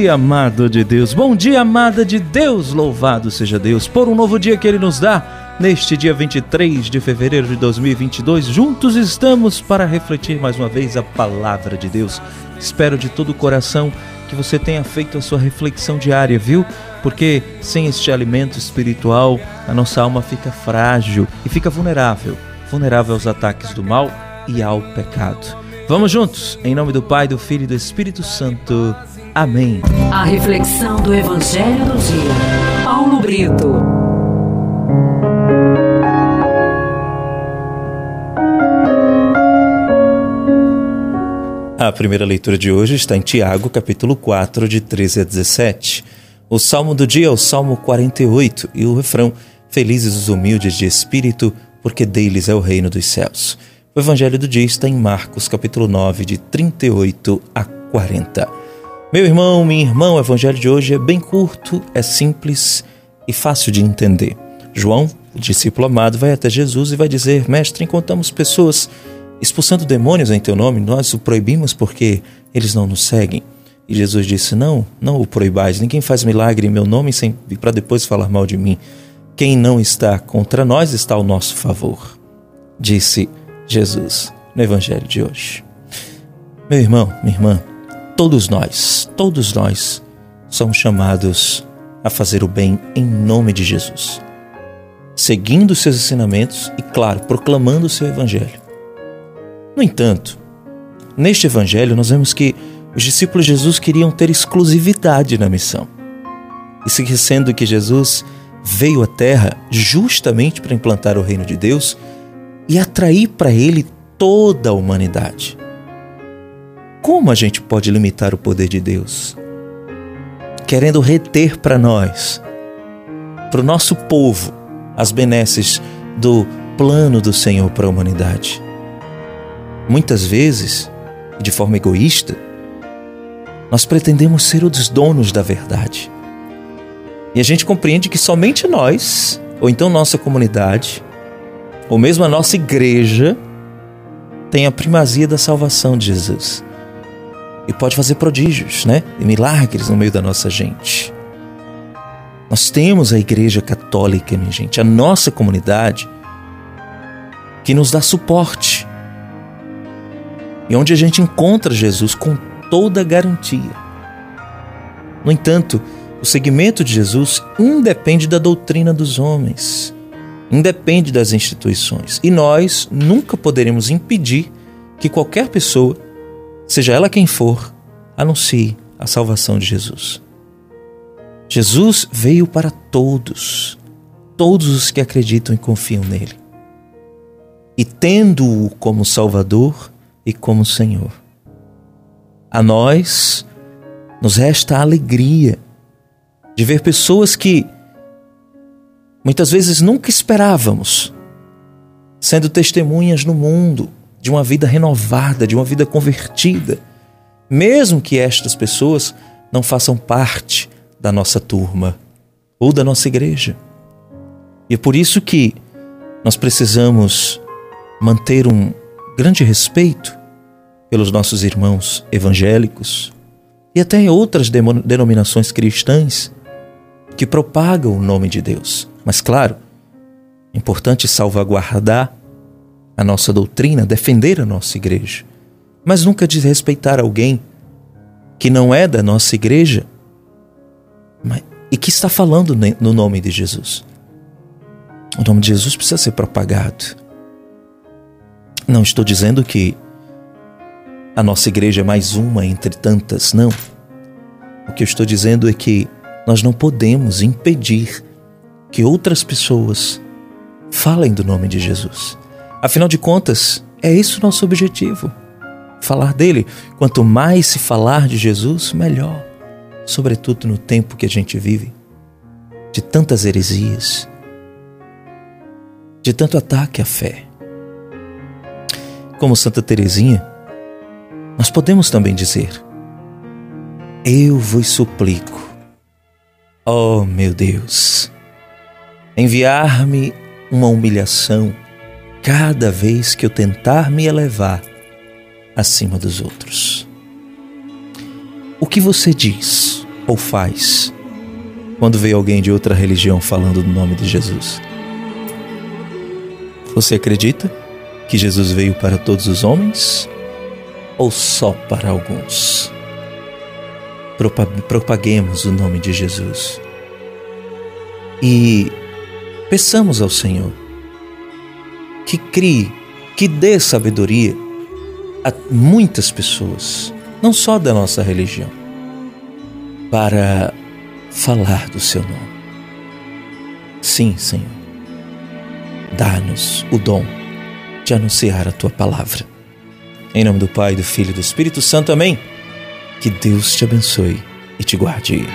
dia, amado de Deus. Bom dia, amada de Deus. Louvado seja Deus por um novo dia que Ele nos dá. Neste dia 23 de fevereiro de 2022, juntos estamos para refletir mais uma vez a palavra de Deus. Espero de todo o coração que você tenha feito a sua reflexão diária, viu? Porque sem este alimento espiritual, a nossa alma fica frágil e fica vulnerável vulnerável aos ataques do mal e ao pecado. Vamos juntos, em nome do Pai, do Filho e do Espírito Santo. Amém. A reflexão do Evangelho do Dia. Paulo Brito. A primeira leitura de hoje está em Tiago, capítulo 4, de 13 a 17. O salmo do dia é o Salmo 48 e o refrão: Felizes os humildes de espírito, porque deles é o reino dos céus. O evangelho do dia está em Marcos, capítulo 9, de 38 a 40. Meu irmão, minha irmã, o evangelho de hoje é bem curto, é simples e fácil de entender. João, o discípulo amado, vai até Jesus e vai dizer: Mestre, encontramos pessoas expulsando demônios em teu nome, nós o proibimos porque eles não nos seguem. E Jesus disse: Não, não o proibais, ninguém faz milagre em meu nome para depois falar mal de mim. Quem não está contra nós está ao nosso favor, disse Jesus no Evangelho de hoje. Meu irmão, minha irmã, todos nós, todos nós somos chamados a fazer o bem em nome de Jesus, seguindo seus ensinamentos e, claro, proclamando o seu Evangelho. No entanto, neste Evangelho nós vemos que os discípulos de Jesus queriam ter exclusividade na missão, esquecendo que Jesus veio à Terra justamente para implantar o reino de Deus e atrair para ele toda a humanidade. Como a gente pode limitar o poder de Deus? Querendo reter para nós, para o nosso povo, as benesses do plano do Senhor para a humanidade. Muitas vezes, de forma egoísta, nós pretendemos ser os donos da verdade e a gente compreende que somente nós, ou então nossa comunidade, ou mesmo a nossa igreja, tem a primazia da salvação de Jesus. E pode fazer prodígios, né? E milagres no meio da nossa gente. Nós temos a Igreja Católica, minha gente, a nossa comunidade, que nos dá suporte. E onde a gente encontra Jesus com toda garantia. No entanto, o seguimento de Jesus independe da doutrina dos homens, independe das instituições. E nós nunca poderemos impedir que qualquer pessoa, seja ela quem for, anuncie a salvação de Jesus. Jesus veio para todos, todos os que acreditam e confiam nele. E tendo-o como Salvador e como Senhor. A nós nos resta a alegria de ver pessoas que muitas vezes nunca esperávamos sendo testemunhas no mundo de uma vida renovada, de uma vida convertida, mesmo que estas pessoas não façam parte da nossa turma ou da nossa igreja. E é por isso que nós precisamos manter um grande respeito pelos nossos irmãos evangélicos e até outras denominações cristãs que propagam o nome de Deus. Mas, claro, é importante salvaguardar a nossa doutrina, defender a nossa igreja, mas nunca desrespeitar alguém que não é da nossa igreja mas, e que está falando no nome de Jesus. O nome de Jesus precisa ser propagado. Não estou dizendo que a nossa igreja é mais uma entre tantas, não. O que eu estou dizendo é que nós não podemos impedir que outras pessoas falem do nome de Jesus. Afinal de contas, é esse o nosso objetivo. Falar dele. Quanto mais se falar de Jesus, melhor. Sobretudo no tempo que a gente vive, de tantas heresias, de tanto ataque à fé. Como Santa Teresinha, nós podemos também dizer: Eu vos suplico, Oh, meu Deus, enviar-me uma humilhação cada vez que eu tentar me elevar acima dos outros. O que você diz ou faz quando vê alguém de outra religião falando do nome de Jesus? Você acredita que Jesus veio para todos os homens ou só para alguns? Propaguemos o nome de Jesus e peçamos ao Senhor que crie, que dê sabedoria a muitas pessoas, não só da nossa religião, para falar do seu nome. Sim, Senhor, dá-nos o dom de anunciar a tua palavra. Em nome do Pai, do Filho e do Espírito Santo, amém. Que Deus te abençoe e te guarde.